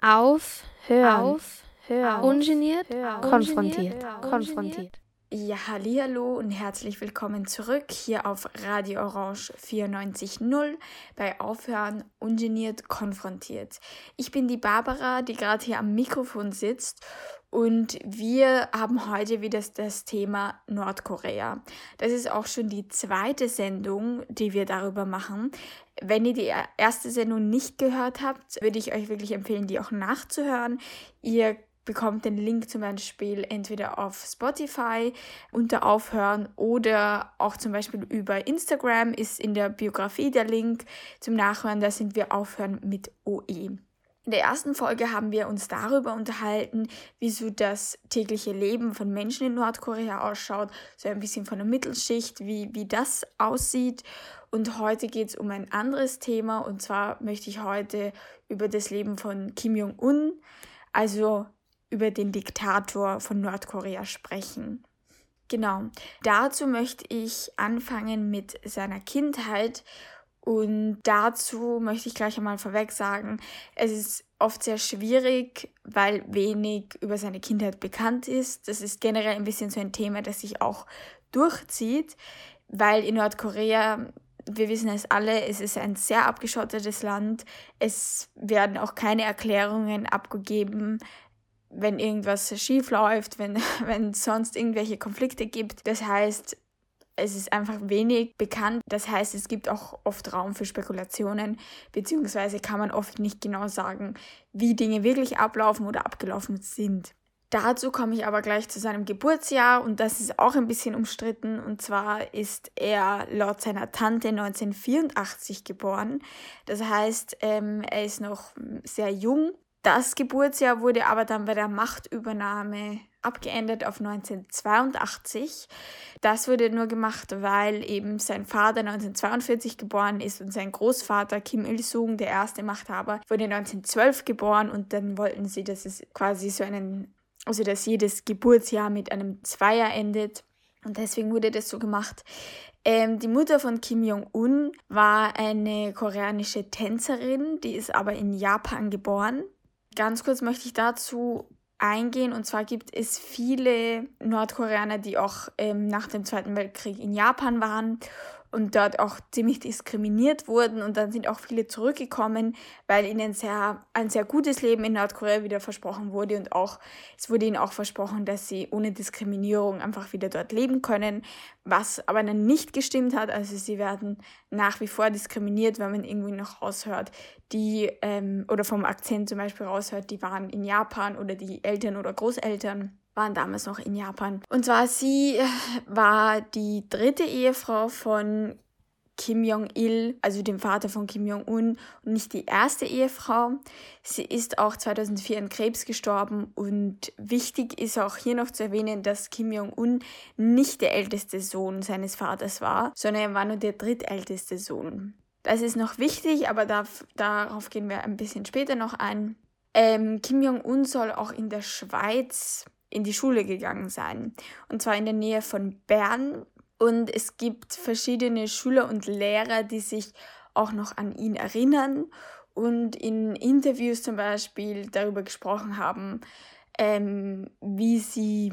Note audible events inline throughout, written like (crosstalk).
Auf, hören, auf, hören, ungeniert, hören, konfrontiert, hören, konfrontiert. Ja, hallo und herzlich willkommen zurück hier auf Radio Orange 94.0 bei Aufhören ungeniert konfrontiert. Ich bin die Barbara, die gerade hier am Mikrofon sitzt und wir haben heute wieder das Thema Nordkorea. Das ist auch schon die zweite Sendung, die wir darüber machen. Wenn ihr die erste Sendung nicht gehört habt, würde ich euch wirklich empfehlen, die auch nachzuhören. Ihr bekommt den Link zum Beispiel entweder auf Spotify unter Aufhören oder auch zum Beispiel über Instagram ist in der Biografie der Link zum Nachhören. Da sind wir Aufhören mit OE. In der ersten Folge haben wir uns darüber unterhalten, wie so das tägliche Leben von Menschen in Nordkorea ausschaut, so ein bisschen von der Mittelschicht, wie, wie das aussieht. Und heute geht es um ein anderes Thema und zwar möchte ich heute über das Leben von Kim Jong-un, also über den Diktator von Nordkorea sprechen. Genau, dazu möchte ich anfangen mit seiner Kindheit und dazu möchte ich gleich einmal vorweg sagen, es ist oft sehr schwierig, weil wenig über seine Kindheit bekannt ist. Das ist generell ein bisschen so ein Thema, das sich auch durchzieht, weil in Nordkorea wir wissen es alle, es ist ein sehr abgeschottetes Land. Es werden auch keine Erklärungen abgegeben, wenn irgendwas schief läuft, wenn (laughs) wenn sonst irgendwelche Konflikte gibt. Das heißt, es ist einfach wenig bekannt. Das heißt, es gibt auch oft Raum für Spekulationen, beziehungsweise kann man oft nicht genau sagen, wie Dinge wirklich ablaufen oder abgelaufen sind. Dazu komme ich aber gleich zu seinem Geburtsjahr und das ist auch ein bisschen umstritten. Und zwar ist er laut seiner Tante 1984 geboren. Das heißt, ähm, er ist noch sehr jung das Geburtsjahr wurde aber dann bei der Machtübernahme abgeändert auf 1982. Das wurde nur gemacht, weil eben sein Vater 1942 geboren ist und sein Großvater Kim Il-sung, der erste Machthaber, wurde 1912 geboren und dann wollten sie, dass es quasi so einen, also dass jedes Geburtsjahr mit einem Zweier endet. Und deswegen wurde das so gemacht. Ähm, die Mutter von Kim Jong-un war eine koreanische Tänzerin, die ist aber in Japan geboren. Ganz kurz möchte ich dazu eingehen. Und zwar gibt es viele Nordkoreaner, die auch ähm, nach dem Zweiten Weltkrieg in Japan waren und dort auch ziemlich diskriminiert wurden. Und dann sind auch viele zurückgekommen, weil ihnen sehr, ein sehr gutes Leben in Nordkorea wieder versprochen wurde. Und auch, es wurde ihnen auch versprochen, dass sie ohne Diskriminierung einfach wieder dort leben können, was aber dann nicht gestimmt hat, also sie werden nach wie vor diskriminiert, wenn man irgendwie noch raushört, die, ähm, oder vom Akzent zum Beispiel raushört, die waren in Japan oder die Eltern oder Großeltern waren damals noch in Japan. Und zwar sie äh, war die dritte Ehefrau von Kim Jong-il, also dem Vater von Kim Jong-un, und nicht die erste Ehefrau. Sie ist auch 2004 an Krebs gestorben und wichtig ist auch hier noch zu erwähnen, dass Kim Jong-un nicht der älteste Sohn seines Vaters war, sondern er war nur der drittälteste Sohn. Das ist noch wichtig, aber darf, darauf gehen wir ein bisschen später noch ein. Ähm, Kim Jong-un soll auch in der Schweiz in die Schule gegangen sein. Und zwar in der Nähe von Bern. Und es gibt verschiedene Schüler und Lehrer, die sich auch noch an ihn erinnern und in Interviews zum Beispiel darüber gesprochen haben, ähm, wie sie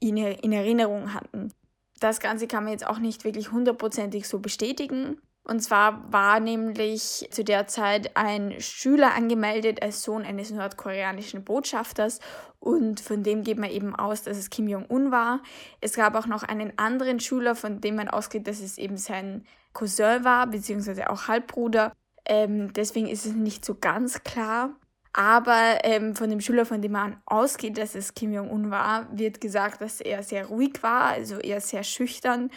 ihn in Erinnerung hatten. Das Ganze kann man jetzt auch nicht wirklich hundertprozentig so bestätigen, und zwar war nämlich zu der Zeit ein Schüler angemeldet als Sohn eines nordkoreanischen Botschafters und von dem geht man eben aus, dass es Kim Jong-un war. Es gab auch noch einen anderen Schüler, von dem man ausgeht, dass es eben sein Cousin war, beziehungsweise auch Halbbruder. Ähm, deswegen ist es nicht so ganz klar. Aber ähm, von dem Schüler, von dem man ausgeht, dass es Kim Jong-un war, wird gesagt, dass er sehr ruhig war, also eher sehr schüchtern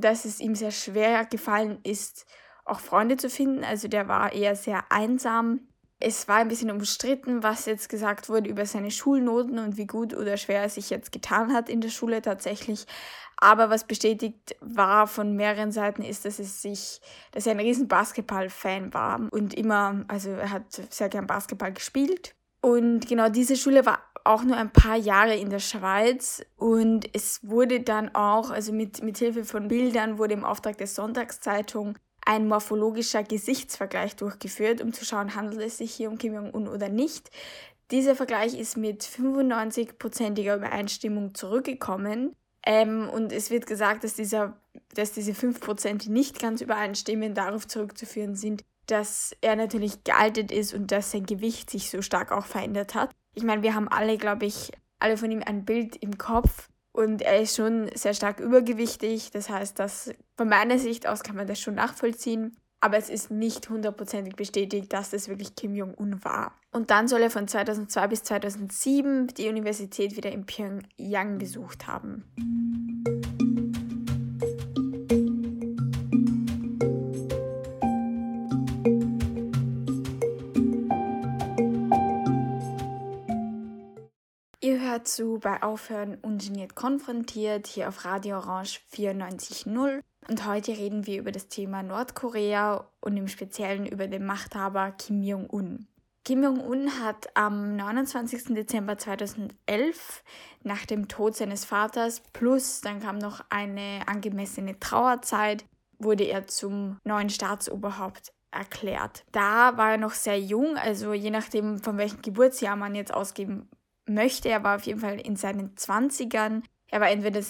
dass es ihm sehr schwer gefallen ist, auch Freunde zu finden. Also der war eher sehr einsam. Es war ein bisschen umstritten, was jetzt gesagt wurde über seine Schulnoten und wie gut oder schwer er sich jetzt getan hat in der Schule tatsächlich. Aber was bestätigt war von mehreren Seiten ist, dass es sich, dass er ein riesen Basketball-Fan war und immer, also er hat sehr gern Basketball gespielt. Und genau diese Schule war auch nur ein paar Jahre in der Schweiz und es wurde dann auch, also mit, mit Hilfe von Bildern wurde im Auftrag der Sonntagszeitung ein morphologischer Gesichtsvergleich durchgeführt, um zu schauen, handelt es sich hier um Kim Jong-un oder nicht. Dieser Vergleich ist mit 95%iger Übereinstimmung zurückgekommen. Ähm, und es wird gesagt, dass, dieser, dass diese 5%, die nicht ganz übereinstimmen, darauf zurückzuführen sind, dass er natürlich gealtert ist und dass sein Gewicht sich so stark auch verändert hat. Ich meine, wir haben alle, glaube ich, alle von ihm ein Bild im Kopf und er ist schon sehr stark übergewichtig. Das heißt, dass von meiner Sicht aus kann man das schon nachvollziehen. Aber es ist nicht hundertprozentig bestätigt, dass das wirklich Kim Jong-un war. Und dann soll er von 2002 bis 2007 die Universität wieder in Pyongyang besucht haben. Dazu bei Aufhören ungeniert konfrontiert, hier auf Radio Orange 94.0. Und heute reden wir über das Thema Nordkorea und im Speziellen über den Machthaber Kim Jong-un. Kim Jong-un hat am 29. Dezember 2011 nach dem Tod seines Vaters plus dann kam noch eine angemessene Trauerzeit, wurde er zum neuen Staatsoberhaupt erklärt. Da war er noch sehr jung, also je nachdem von welchem Geburtsjahr man jetzt ausgeben möchte. Er war auf jeden Fall in seinen 20ern. Er war entweder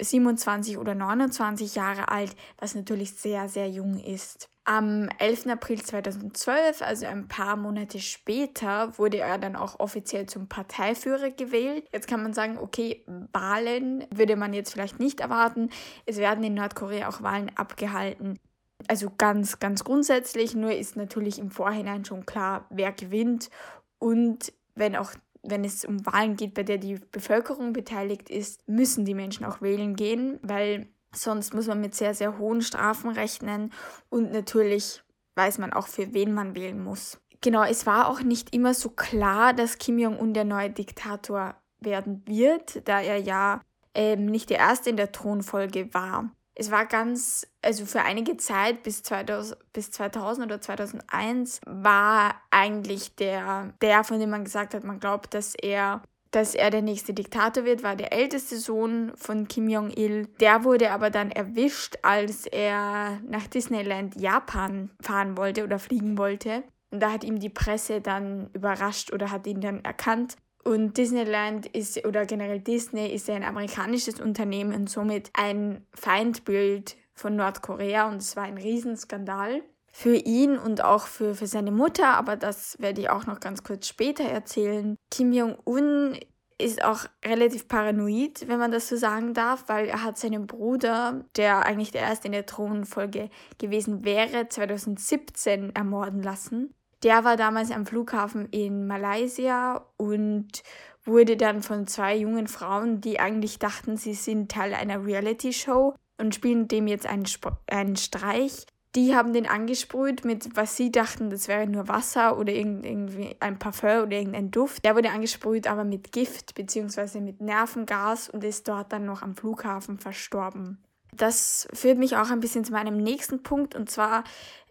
27 oder 29 Jahre alt, was natürlich sehr, sehr jung ist. Am 11. April 2012, also ein paar Monate später, wurde er dann auch offiziell zum Parteiführer gewählt. Jetzt kann man sagen, okay, Wahlen würde man jetzt vielleicht nicht erwarten. Es werden in Nordkorea auch Wahlen abgehalten. Also ganz, ganz grundsätzlich, nur ist natürlich im Vorhinein schon klar, wer gewinnt. Und wenn auch wenn es um Wahlen geht, bei der die Bevölkerung beteiligt ist, müssen die Menschen auch wählen gehen, weil sonst muss man mit sehr, sehr hohen Strafen rechnen und natürlich weiß man auch, für wen man wählen muss. Genau, es war auch nicht immer so klar, dass Kim Jong-un der neue Diktator werden wird, da er ja ähm, nicht der Erste in der Thronfolge war es war ganz, also für einige Zeit bis 2000, bis 2000 oder 2001 war eigentlich der, der, von dem man gesagt hat, man glaubt, dass er dass er der nächste Diktator wird, war der älteste Sohn von Kim Jong-il. Der wurde aber dann erwischt, als er nach Disneyland Japan fahren wollte oder fliegen wollte. Und da hat ihm die Presse dann überrascht oder hat ihn dann erkannt und Disneyland ist, oder generell Disney ist ein amerikanisches Unternehmen und somit ein Feindbild von Nordkorea und es war ein Riesenskandal für ihn und auch für, für seine Mutter, aber das werde ich auch noch ganz kurz später erzählen. Kim Jong-un ist auch relativ paranoid, wenn man das so sagen darf, weil er hat seinen Bruder, der eigentlich der erste in der Thronfolge gewesen wäre, 2017 ermorden lassen. Der war damals am Flughafen in Malaysia und wurde dann von zwei jungen Frauen, die eigentlich dachten, sie sind Teil einer Reality-Show und spielen dem jetzt einen, Sp einen Streich. Die haben den angesprüht mit, was sie dachten, das wäre nur Wasser oder irgendwie ein Parfum oder irgendein Duft. Der wurde angesprüht, aber mit Gift bzw. mit Nervengas und ist dort dann noch am Flughafen verstorben. Das führt mich auch ein bisschen zu meinem nächsten Punkt und zwar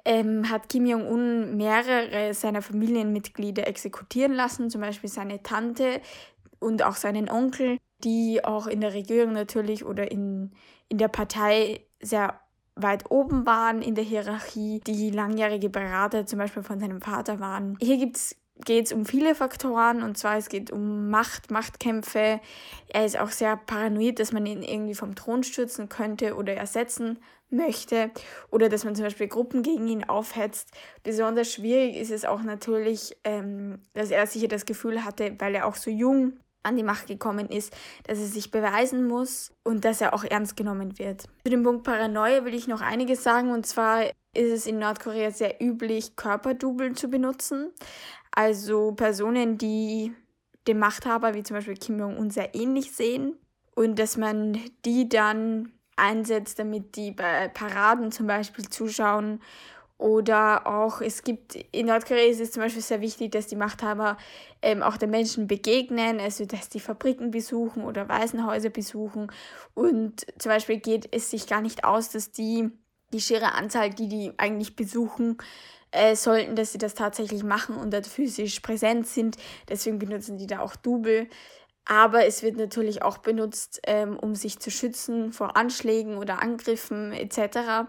ähm, hat Kim Jong-un mehrere seiner Familienmitglieder exekutieren lassen, zum Beispiel seine Tante und auch seinen Onkel, die auch in der Regierung natürlich oder in, in der Partei sehr weit oben waren in der Hierarchie, die langjährige Berater zum Beispiel von seinem Vater waren. Hier gibt's geht es um viele Faktoren und zwar es geht um Macht, Machtkämpfe. Er ist auch sehr paranoid, dass man ihn irgendwie vom Thron stürzen könnte oder ersetzen möchte oder dass man zum Beispiel Gruppen gegen ihn aufhetzt. Besonders schwierig ist es auch natürlich, ähm, dass er sicher das Gefühl hatte, weil er auch so jung an die Macht gekommen ist, dass er sich beweisen muss und dass er auch ernst genommen wird. Zu dem Punkt Paranoia will ich noch einiges sagen und zwar ist es in Nordkorea sehr üblich, Körperdouble zu benutzen. Also Personen, die dem Machthaber wie zum Beispiel Kim Jong-un sehr ähnlich sehen und dass man die dann einsetzt, damit die bei Paraden zum Beispiel zuschauen. Oder auch, es gibt, in Nordkorea ist es zum Beispiel sehr wichtig, dass die Machthaber ähm, auch den Menschen begegnen, also dass die Fabriken besuchen oder Waisenhäuser besuchen. Und zum Beispiel geht es sich gar nicht aus, dass die, die schiere Anzahl, die die eigentlich besuchen, äh, sollten, dass sie das tatsächlich machen und dort physisch präsent sind. Deswegen benutzen die da auch Double. Aber es wird natürlich auch benutzt, ähm, um sich zu schützen vor Anschlägen oder Angriffen etc.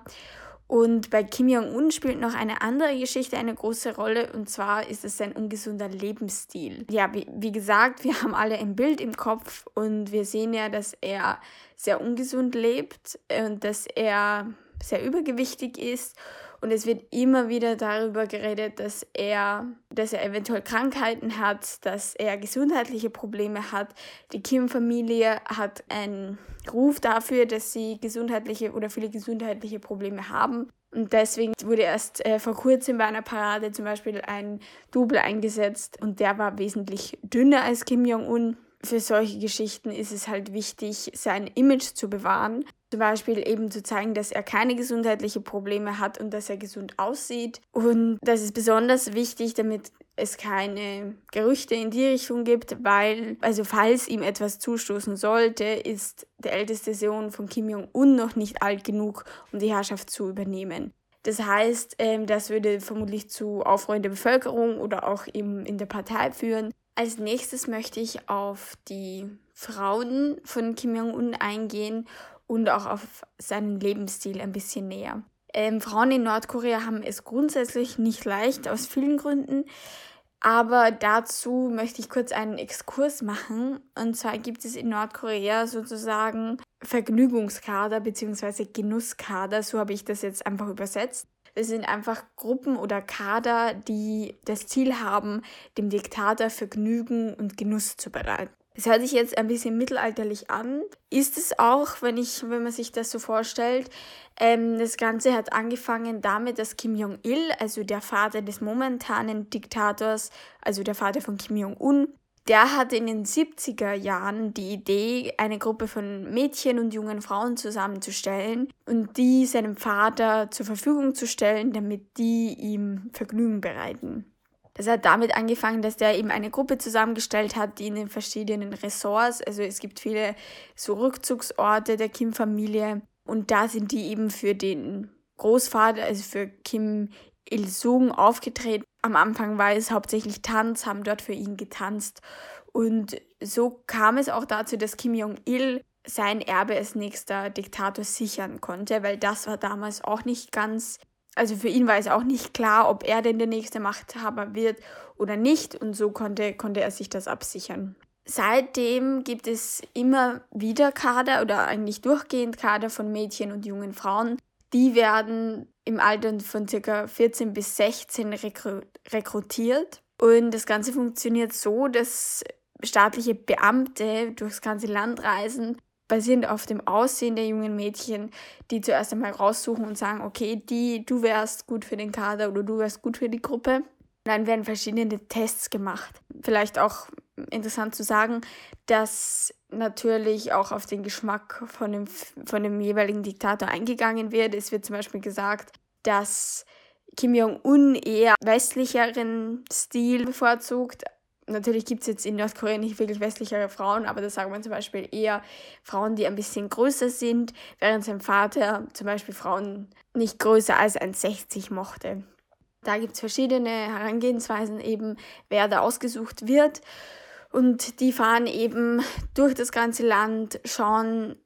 Und bei Kim Jong-un spielt noch eine andere Geschichte eine große Rolle und zwar ist es sein ungesunder Lebensstil. Ja, wie, wie gesagt, wir haben alle ein Bild im Kopf und wir sehen ja, dass er sehr ungesund lebt und dass er sehr übergewichtig ist und es wird immer wieder darüber geredet, dass er, dass er eventuell Krankheiten hat, dass er gesundheitliche Probleme hat. Die Kim-Familie hat einen Ruf dafür, dass sie gesundheitliche oder viele gesundheitliche Probleme haben. Und deswegen wurde erst äh, vor kurzem bei einer Parade zum Beispiel ein Double eingesetzt und der war wesentlich dünner als Kim Jong-un. Für solche Geschichten ist es halt wichtig, sein Image zu bewahren. Zum Beispiel eben zu zeigen, dass er keine gesundheitlichen Probleme hat und dass er gesund aussieht. Und das ist besonders wichtig, damit es keine Gerüchte in die Richtung gibt, weil, also falls ihm etwas zustoßen sollte, ist der älteste Sohn von Kim Jong-un noch nicht alt genug, um die Herrschaft zu übernehmen. Das heißt, ähm, das würde vermutlich zu Aufruhr in der Bevölkerung oder auch eben in der Partei führen. Als nächstes möchte ich auf die Frauen von Kim Jong-un eingehen und auch auf seinen Lebensstil ein bisschen näher. Ähm, Frauen in Nordkorea haben es grundsätzlich nicht leicht aus vielen Gründen. Aber dazu möchte ich kurz einen Exkurs machen. Und zwar gibt es in Nordkorea sozusagen Vergnügungskader bzw. Genusskader. So habe ich das jetzt einfach übersetzt. Das sind einfach Gruppen oder Kader, die das Ziel haben, dem Diktator Vergnügen und Genuss zu bereiten. Es hört sich jetzt ein bisschen mittelalterlich an. Ist es auch, wenn, ich, wenn man sich das so vorstellt. Ähm, das Ganze hat angefangen damit, dass Kim Jong-il, also der Vater des momentanen Diktators, also der Vater von Kim Jong-un, der hatte in den 70er Jahren die Idee, eine Gruppe von Mädchen und jungen Frauen zusammenzustellen und die seinem Vater zur Verfügung zu stellen, damit die ihm Vergnügen bereiten. Das hat damit angefangen, dass der eben eine Gruppe zusammengestellt hat, die in den verschiedenen Ressorts, also es gibt viele so Rückzugsorte der Kim-Familie und da sind die eben für den Großvater, also für Kim Il-sung aufgetreten. Am Anfang war es hauptsächlich Tanz, haben dort für ihn getanzt und so kam es auch dazu, dass Kim Jong-il sein Erbe als nächster Diktator sichern konnte, weil das war damals auch nicht ganz also für ihn war es auch nicht klar, ob er denn der nächste Machthaber wird oder nicht und so konnte, konnte er sich das absichern. Seitdem gibt es immer wieder Kader oder eigentlich durchgehend Kader von Mädchen und jungen Frauen. Die werden im Alter von ca. 14 bis 16 rekru rekrutiert. Und das Ganze funktioniert so, dass staatliche Beamte durchs ganze Land reisen basierend auf dem Aussehen der jungen Mädchen, die zuerst einmal raussuchen und sagen, okay, die, du wärst gut für den Kader oder du wärst gut für die Gruppe. Und dann werden verschiedene Tests gemacht. Vielleicht auch interessant zu sagen, dass natürlich auch auf den Geschmack von dem, von dem jeweiligen Diktator eingegangen wird. Es wird zum Beispiel gesagt, dass Kim Jong-un eher westlicheren Stil bevorzugt, natürlich gibt es jetzt in Nordkorea nicht wirklich westlichere Frauen, aber da sagen wir zum Beispiel eher Frauen, die ein bisschen größer sind, während sein Vater zum Beispiel Frauen nicht größer als 1,60 mochte. Da gibt es verschiedene Herangehensweisen eben, wer da ausgesucht wird. Und die fahren eben durch das ganze Land, schauen,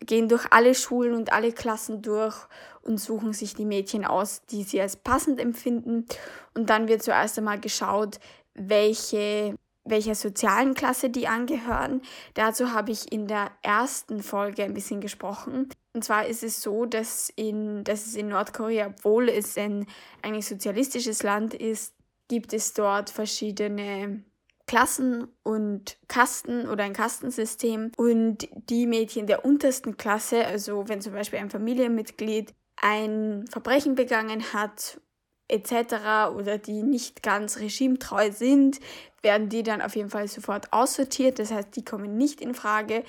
gehen durch alle Schulen und alle Klassen durch und suchen sich die Mädchen aus, die sie als passend empfinden. Und dann wird zuerst einmal geschaut, welche, welcher sozialen Klasse die angehören. Dazu habe ich in der ersten Folge ein bisschen gesprochen. Und zwar ist es so, dass, in, dass es in Nordkorea, obwohl es ein eigentlich sozialistisches Land ist, gibt es dort verschiedene Klassen und Kasten oder ein Kastensystem. Und die Mädchen der untersten Klasse, also wenn zum Beispiel ein Familienmitglied ein Verbrechen begangen hat etc. oder die nicht ganz regimetreu sind, werden die dann auf jeden Fall sofort aussortiert. Das heißt, die kommen nicht in Frage.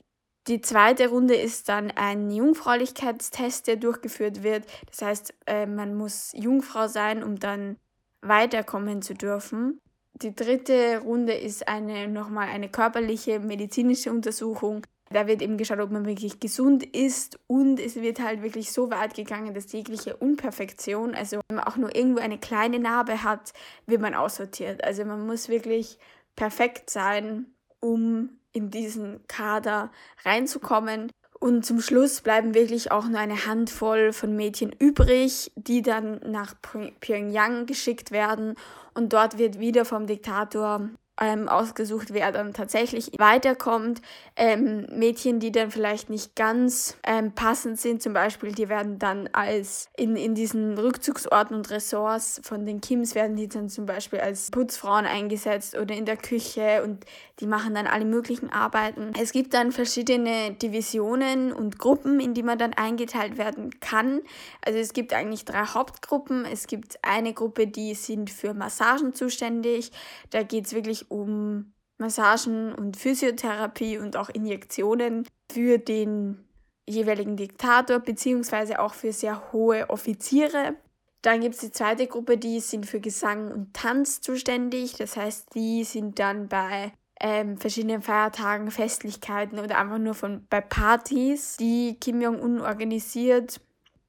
Die zweite Runde ist dann ein Jungfräulichkeitstest, der durchgeführt wird. Das heißt, äh, man muss Jungfrau sein, um dann weiterkommen zu dürfen. Die dritte Runde ist eine nochmal eine körperliche medizinische Untersuchung. Da wird eben geschaut, ob man wirklich gesund ist und es wird halt wirklich so weit gegangen, dass jegliche Unperfektion, also wenn man auch nur irgendwo eine kleine Narbe hat, wird man aussortiert. Also man muss wirklich perfekt sein, um in diesen Kader reinzukommen. Und zum Schluss bleiben wirklich auch nur eine Handvoll von Mädchen übrig, die dann nach Pyongyang geschickt werden. Und dort wird wieder vom Diktator ähm, ausgesucht, wer dann tatsächlich weiterkommt. Ähm, Mädchen, die dann vielleicht nicht ganz ähm, passend sind, zum Beispiel, die werden dann als in, in diesen Rückzugsorten und Ressorts von den Kims werden die dann zum Beispiel als Putzfrauen eingesetzt oder in der Küche und die machen dann alle möglichen Arbeiten. Es gibt dann verschiedene Divisionen und Gruppen, in die man dann eingeteilt werden kann. Also es gibt eigentlich drei Hauptgruppen. Es gibt eine Gruppe, die sind für Massagen zuständig. Da geht es wirklich um Massagen und Physiotherapie und auch Injektionen für den jeweiligen Diktator beziehungsweise auch für sehr hohe Offiziere. Dann gibt es die zweite Gruppe, die sind für Gesang und Tanz zuständig. Das heißt, die sind dann bei ähm, verschiedenen Feiertagen, Festlichkeiten oder einfach nur von, bei Partys, die Kim Jong-un organisiert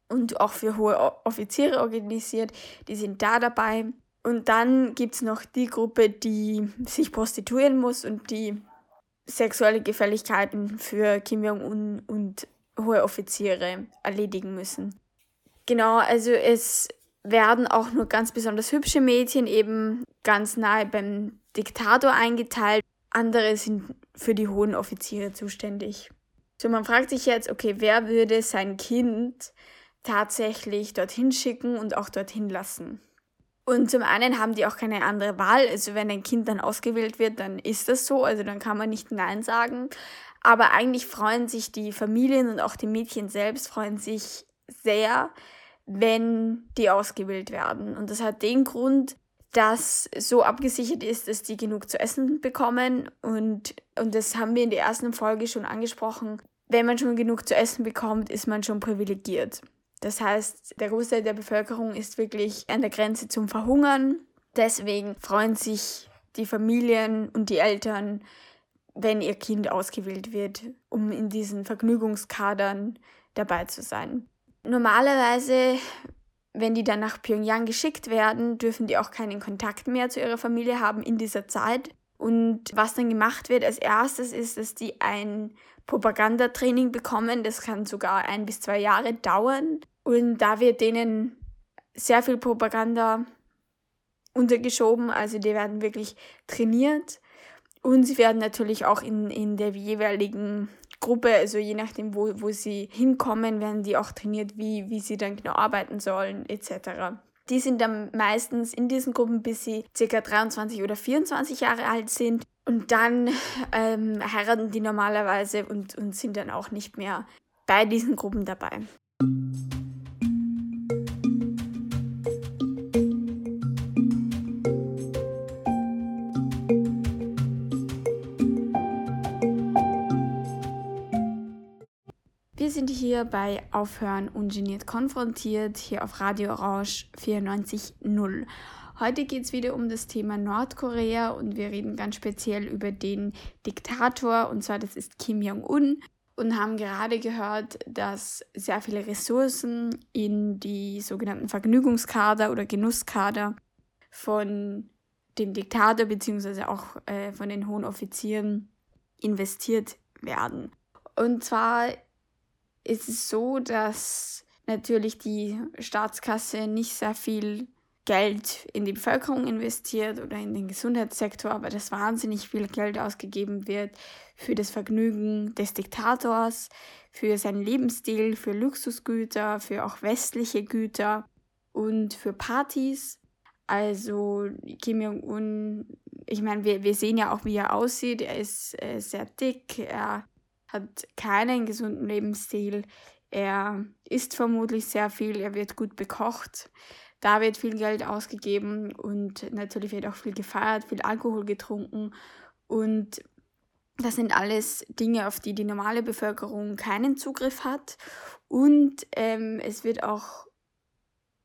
und auch für hohe Offiziere organisiert. Die sind da dabei. Und dann gibt es noch die Gruppe, die sich prostituieren muss und die sexuelle Gefälligkeiten für Kim Jong-un und hohe Offiziere erledigen müssen. Genau, also es werden auch nur ganz besonders hübsche Mädchen eben ganz nahe beim Diktator eingeteilt. Andere sind für die hohen Offiziere zuständig. So, man fragt sich jetzt, okay, wer würde sein Kind tatsächlich dorthin schicken und auch dorthin lassen? Und zum einen haben die auch keine andere Wahl. Also wenn ein Kind dann ausgewählt wird, dann ist das so. Also dann kann man nicht Nein sagen. Aber eigentlich freuen sich die Familien und auch die Mädchen selbst freuen sich sehr, wenn die ausgewählt werden. Und das hat den Grund, dass so abgesichert ist, dass die genug zu essen bekommen. Und, und das haben wir in der ersten Folge schon angesprochen. Wenn man schon genug zu essen bekommt, ist man schon privilegiert. Das heißt, der Großteil der Bevölkerung ist wirklich an der Grenze zum Verhungern. Deswegen freuen sich die Familien und die Eltern, wenn ihr Kind ausgewählt wird, um in diesen Vergnügungskadern dabei zu sein. Normalerweise, wenn die dann nach Pyongyang geschickt werden, dürfen die auch keinen Kontakt mehr zu ihrer Familie haben in dieser Zeit. Und was dann gemacht wird als erstes ist, dass die ein Propagandatraining bekommen. Das kann sogar ein bis zwei Jahre dauern. Und da wird denen sehr viel Propaganda untergeschoben. Also die werden wirklich trainiert. Und sie werden natürlich auch in, in der jeweiligen Gruppe, also je nachdem, wo, wo sie hinkommen, werden die auch trainiert, wie, wie sie dann genau arbeiten sollen, etc. Die sind dann meistens in diesen Gruppen, bis sie ca. 23 oder 24 Jahre alt sind. Und dann ähm, heiraten die normalerweise und, und sind dann auch nicht mehr bei diesen Gruppen dabei. Wir sind hier bei Aufhören ungeniert konfrontiert, hier auf Radio Orange 94.0. Heute geht es wieder um das Thema Nordkorea und wir reden ganz speziell über den Diktator, und zwar das ist Kim Jong-un. Und haben gerade gehört, dass sehr viele Ressourcen in die sogenannten Vergnügungskader oder Genusskader von dem Diktator bzw. auch äh, von den hohen Offizieren investiert werden. Und zwar ist es so, dass natürlich die Staatskasse nicht sehr viel Geld in die Bevölkerung investiert oder in den Gesundheitssektor, aber dass wahnsinnig viel Geld ausgegeben wird für das Vergnügen des Diktators, für seinen Lebensstil, für Luxusgüter, für auch westliche Güter und für Partys. Also Kim Jong-un, ich meine, wir, wir sehen ja auch, wie er aussieht. Er ist äh, sehr dick, er hat keinen gesunden Lebensstil, er isst vermutlich sehr viel, er wird gut bekocht. Da wird viel Geld ausgegeben und natürlich wird auch viel gefeiert, viel Alkohol getrunken. Und das sind alles Dinge, auf die die normale Bevölkerung keinen Zugriff hat. Und ähm, es wird auch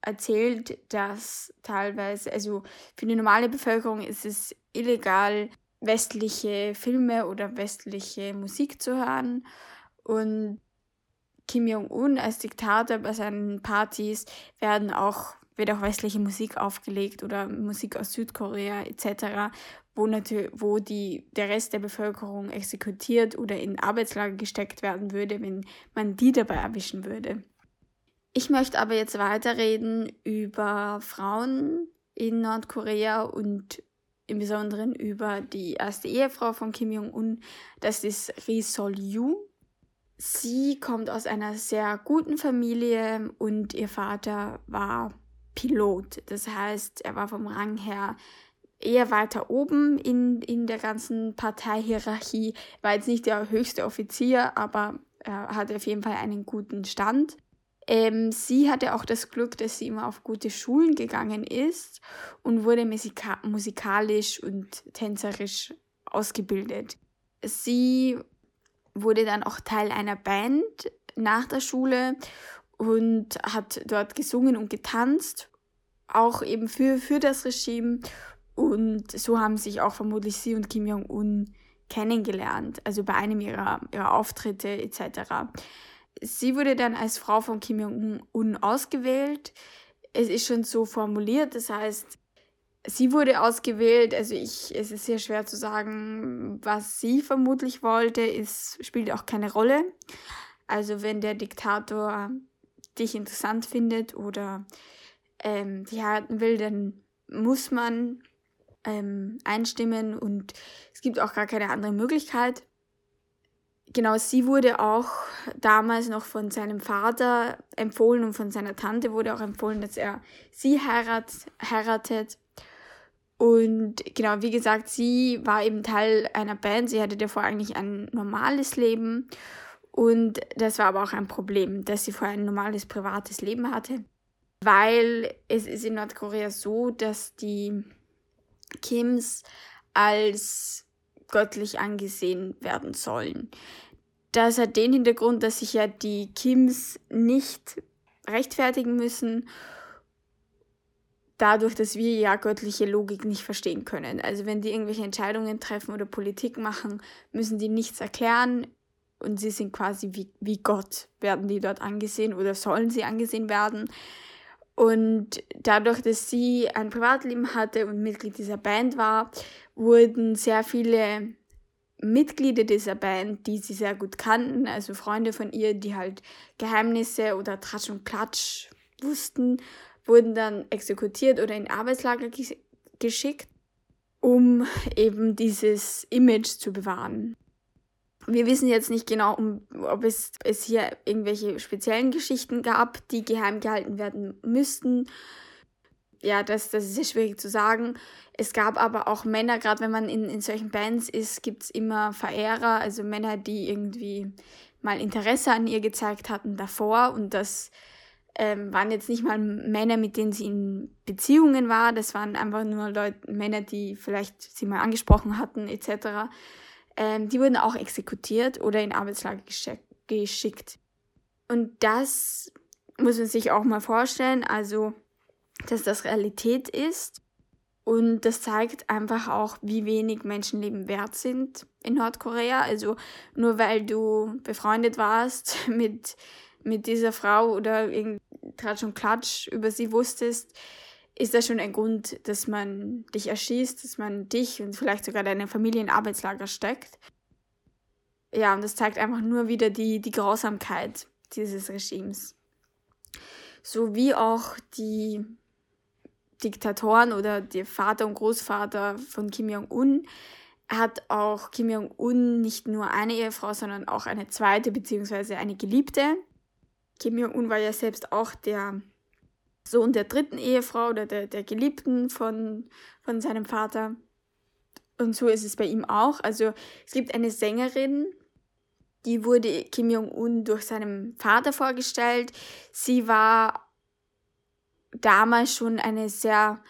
erzählt, dass teilweise, also für die normale Bevölkerung ist es illegal, westliche Filme oder westliche Musik zu hören. Und Kim Jong-un als Diktator bei seinen Partys werden auch wird auch westliche Musik aufgelegt oder Musik aus Südkorea etc. wo, natürlich, wo die, der Rest der Bevölkerung exekutiert oder in Arbeitslager gesteckt werden würde, wenn man die dabei erwischen würde. Ich möchte aber jetzt weiterreden über Frauen in Nordkorea und im Besonderen über die erste Ehefrau von Kim Jong-un. Das ist Ri Sol-yu. Sie kommt aus einer sehr guten Familie und ihr Vater war Pilot. Das heißt, er war vom Rang her eher weiter oben in, in der ganzen Parteihierarchie. War jetzt nicht der höchste Offizier, aber er hatte auf jeden Fall einen guten Stand. Ähm, sie hatte auch das Glück, dass sie immer auf gute Schulen gegangen ist und wurde musika musikalisch und tänzerisch ausgebildet. Sie wurde dann auch Teil einer Band nach der Schule und hat dort gesungen und getanzt, auch eben für, für das Regime. Und so haben sich auch vermutlich sie und Kim Jong-un kennengelernt, also bei einem ihrer, ihrer Auftritte etc. Sie wurde dann als Frau von Kim Jong-un ausgewählt. Es ist schon so formuliert, das heißt, sie wurde ausgewählt. Also ich, es ist sehr schwer zu sagen, was sie vermutlich wollte. Es spielt auch keine Rolle. Also wenn der Diktator dich interessant findet oder ähm, die halten will, dann muss man ähm, einstimmen und es gibt auch gar keine andere Möglichkeit. Genau, sie wurde auch damals noch von seinem Vater empfohlen und von seiner Tante wurde auch empfohlen, dass er sie heirat, heiratet. Und genau, wie gesagt, sie war eben Teil einer Band. Sie hatte davor eigentlich ein normales Leben. Und das war aber auch ein Problem, dass sie vorher ein normales privates Leben hatte. Weil es ist in Nordkorea so, dass die Kims als göttlich angesehen werden sollen. Das hat den Hintergrund, dass sich ja die Kims nicht rechtfertigen müssen dadurch, dass wir ja göttliche Logik nicht verstehen können. Also wenn die irgendwelche Entscheidungen treffen oder Politik machen, müssen die nichts erklären und sie sind quasi wie, wie Gott, werden die dort angesehen oder sollen sie angesehen werden. Und dadurch, dass sie ein Privatleben hatte und Mitglied dieser Band war, wurden sehr viele Mitglieder dieser Band, die sie sehr gut kannten, also Freunde von ihr, die halt Geheimnisse oder Tratsch und Klatsch wussten, wurden dann exekutiert oder in Arbeitslager geschickt, um eben dieses Image zu bewahren. Wir wissen jetzt nicht genau, ob es, es hier irgendwelche speziellen Geschichten gab, die geheim gehalten werden müssten. Ja, das, das ist sehr schwierig zu sagen. Es gab aber auch Männer, gerade wenn man in, in solchen Bands ist, gibt es immer Verehrer, also Männer, die irgendwie mal Interesse an ihr gezeigt hatten davor und das ähm, waren jetzt nicht mal Männer, mit denen sie in Beziehungen war, das waren einfach nur Leute, Männer, die vielleicht sie mal angesprochen hatten, etc. Ähm, die wurden auch exekutiert oder in Arbeitslager geschickt. Und das muss man sich auch mal vorstellen, also dass das Realität ist. Und das zeigt einfach auch, wie wenig Menschenleben wert sind in Nordkorea. Also nur weil du befreundet warst (laughs) mit mit dieser Frau oder irgend Tratsch und Klatsch über sie wusstest, ist das schon ein Grund, dass man dich erschießt, dass man dich und vielleicht sogar deine Familie in Arbeitslager steckt. Ja, und das zeigt einfach nur wieder die, die Grausamkeit dieses Regimes. So wie auch die Diktatoren oder der Vater und Großvater von Kim Jong-un hat auch Kim Jong-un nicht nur eine Ehefrau, sondern auch eine zweite bzw. eine Geliebte. Kim Jong-un war ja selbst auch der Sohn der dritten Ehefrau oder der, der Geliebten von, von seinem Vater. Und so ist es bei ihm auch. Also es gibt eine Sängerin, die wurde Kim Jong-un durch seinen Vater vorgestellt. Sie war damals schon eine sehr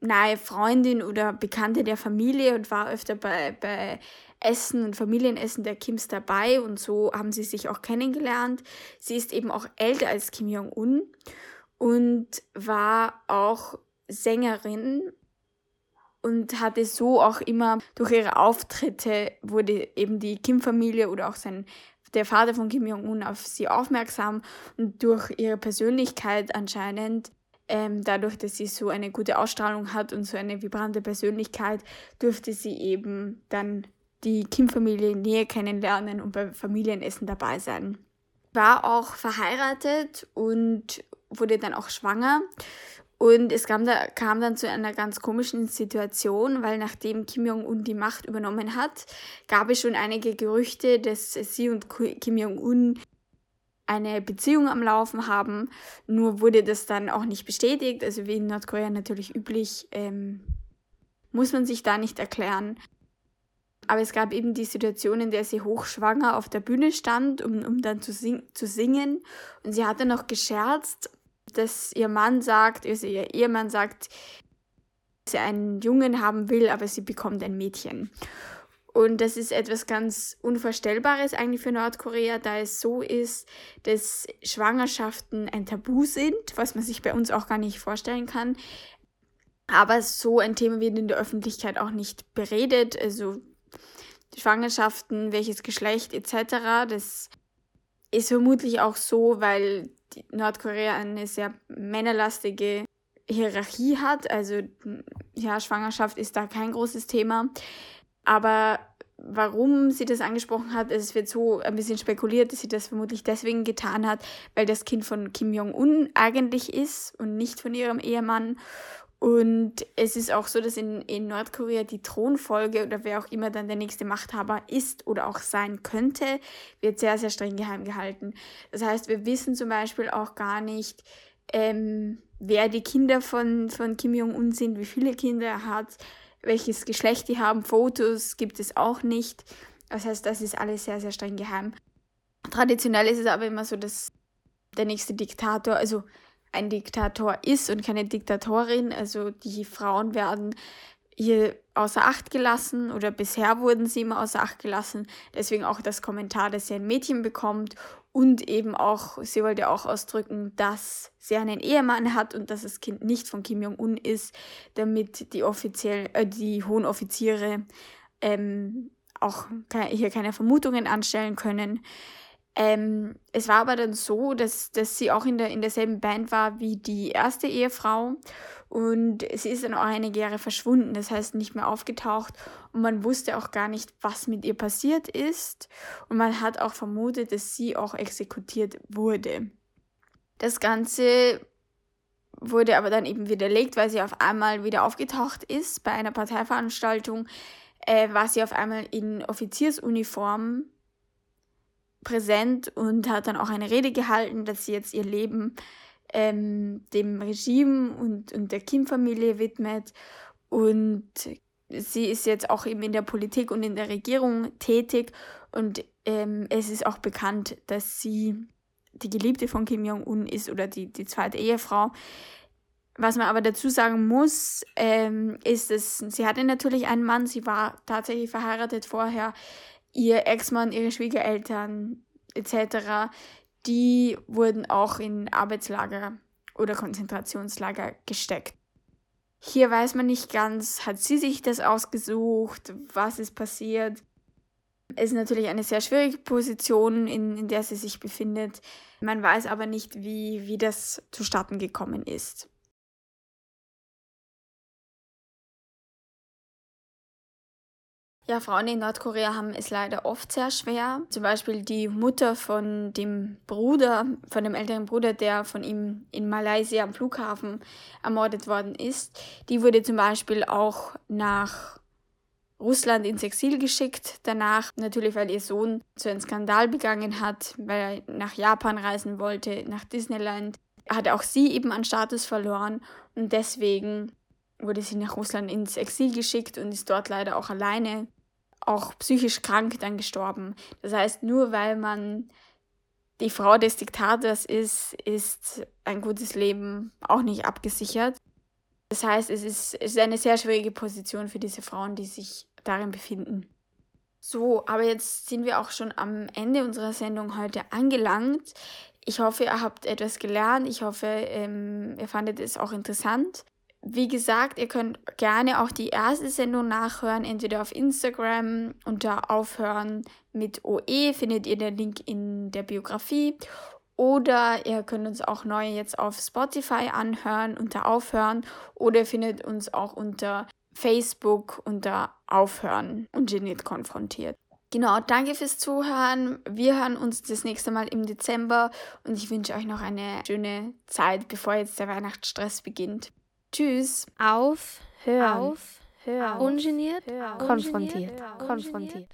nahe Freundin oder Bekannte der Familie und war öfter bei, bei Essen und Familienessen der Kims dabei und so haben sie sich auch kennengelernt. Sie ist eben auch älter als Kim Jong-un und war auch Sängerin und hatte so auch immer durch ihre Auftritte wurde eben die Kim-Familie oder auch sein der Vater von Kim Jong-un auf sie aufmerksam und durch ihre Persönlichkeit anscheinend ähm, dadurch, dass sie so eine gute Ausstrahlung hat und so eine vibrante Persönlichkeit, durfte sie eben dann die Kim-Familie näher kennenlernen und beim Familienessen dabei sein. War auch verheiratet und wurde dann auch schwanger. Und es kam, da, kam dann zu einer ganz komischen Situation, weil nachdem Kim Jong-un die Macht übernommen hat, gab es schon einige Gerüchte, dass sie und Kim Jong-un eine Beziehung am Laufen haben. Nur wurde das dann auch nicht bestätigt. Also wie in Nordkorea natürlich üblich, ähm, muss man sich da nicht erklären. Aber es gab eben die Situation, in der sie hochschwanger auf der Bühne stand, um, um dann zu, sing zu singen. Und sie hatte noch gescherzt, dass ihr Mann sagt, also ihr Ehemann sagt, dass sie einen Jungen haben will, aber sie bekommt ein Mädchen. Und das ist etwas ganz Unvorstellbares eigentlich für Nordkorea, da es so ist, dass Schwangerschaften ein Tabu sind, was man sich bei uns auch gar nicht vorstellen kann. Aber so ein Thema wird in der Öffentlichkeit auch nicht beredet. Also Schwangerschaften, welches Geschlecht etc. Das ist vermutlich auch so, weil Nordkorea eine sehr männerlastige Hierarchie hat. Also ja, Schwangerschaft ist da kein großes Thema. Aber warum sie das angesprochen hat, es wird so ein bisschen spekuliert, dass sie das vermutlich deswegen getan hat, weil das Kind von Kim Jong-un eigentlich ist und nicht von ihrem Ehemann. Und es ist auch so, dass in, in Nordkorea die Thronfolge oder wer auch immer dann der nächste Machthaber ist oder auch sein könnte, wird sehr, sehr streng geheim gehalten. Das heißt, wir wissen zum Beispiel auch gar nicht, ähm, wer die Kinder von, von Kim Jong-un sind, wie viele Kinder er hat, welches Geschlecht die haben. Fotos gibt es auch nicht. Das heißt, das ist alles sehr, sehr streng geheim. Traditionell ist es aber immer so, dass der nächste Diktator, also ein Diktator ist und keine Diktatorin. Also die Frauen werden hier außer Acht gelassen oder bisher wurden sie immer außer Acht gelassen. Deswegen auch das Kommentar, dass sie ein Mädchen bekommt und eben auch, sie wollte auch ausdrücken, dass sie einen Ehemann hat und dass das Kind nicht von Kim Jong-un ist, damit die offiziell, äh, die hohen Offiziere ähm, auch hier keine Vermutungen anstellen können. Ähm, es war aber dann so, dass, dass sie auch in, der, in derselben Band war wie die erste Ehefrau. Und sie ist dann auch einige Jahre verschwunden, das heißt nicht mehr aufgetaucht. Und man wusste auch gar nicht, was mit ihr passiert ist. Und man hat auch vermutet, dass sie auch exekutiert wurde. Das Ganze wurde aber dann eben widerlegt, weil sie auf einmal wieder aufgetaucht ist bei einer Parteiveranstaltung, äh, war sie auf einmal in Offiziersuniform präsent und hat dann auch eine Rede gehalten, dass sie jetzt ihr Leben ähm, dem Regime und, und der Kim-Familie widmet. Und sie ist jetzt auch eben in der Politik und in der Regierung tätig. Und ähm, es ist auch bekannt, dass sie die Geliebte von Kim Jong-un ist oder die, die zweite Ehefrau. Was man aber dazu sagen muss, ähm, ist, dass sie hatte natürlich einen Mann, sie war tatsächlich verheiratet vorher ihr Ex-Mann, ihre Schwiegereltern etc., die wurden auch in Arbeitslager oder Konzentrationslager gesteckt. Hier weiß man nicht ganz, hat sie sich das ausgesucht, was ist passiert. Es ist natürlich eine sehr schwierige Position, in, in der sie sich befindet. Man weiß aber nicht, wie, wie das zustatten gekommen ist. Ja, Frauen in Nordkorea haben es leider oft sehr schwer. Zum Beispiel die Mutter von dem Bruder, von dem älteren Bruder, der von ihm in Malaysia am Flughafen ermordet worden ist, die wurde zum Beispiel auch nach Russland ins Exil geschickt. Danach natürlich, weil ihr Sohn so einen Skandal begangen hat, weil er nach Japan reisen wollte, nach Disneyland, hat auch sie eben an Status verloren und deswegen wurde sie nach Russland ins Exil geschickt und ist dort leider auch alleine, auch psychisch krank dann gestorben. Das heißt, nur weil man die Frau des Diktators ist, ist ein gutes Leben auch nicht abgesichert. Das heißt, es ist, es ist eine sehr schwierige Position für diese Frauen, die sich darin befinden. So, aber jetzt sind wir auch schon am Ende unserer Sendung heute angelangt. Ich hoffe, ihr habt etwas gelernt. Ich hoffe, ähm, ihr fandet es auch interessant. Wie gesagt, ihr könnt gerne auch die erste Sendung nachhören, entweder auf Instagram unter Aufhören mit OE, findet ihr den Link in der Biografie. Oder ihr könnt uns auch neu jetzt auf Spotify anhören unter Aufhören oder ihr findet uns auch unter Facebook unter Aufhören und Geniert konfrontiert. Genau, danke fürs Zuhören. Wir hören uns das nächste Mal im Dezember und ich wünsche euch noch eine schöne Zeit, bevor jetzt der Weihnachtsstress beginnt. Tschüss. Auf, hören, Auf, hören, ungeniert, hören, konfrontiert, ungeniert, konfrontiert.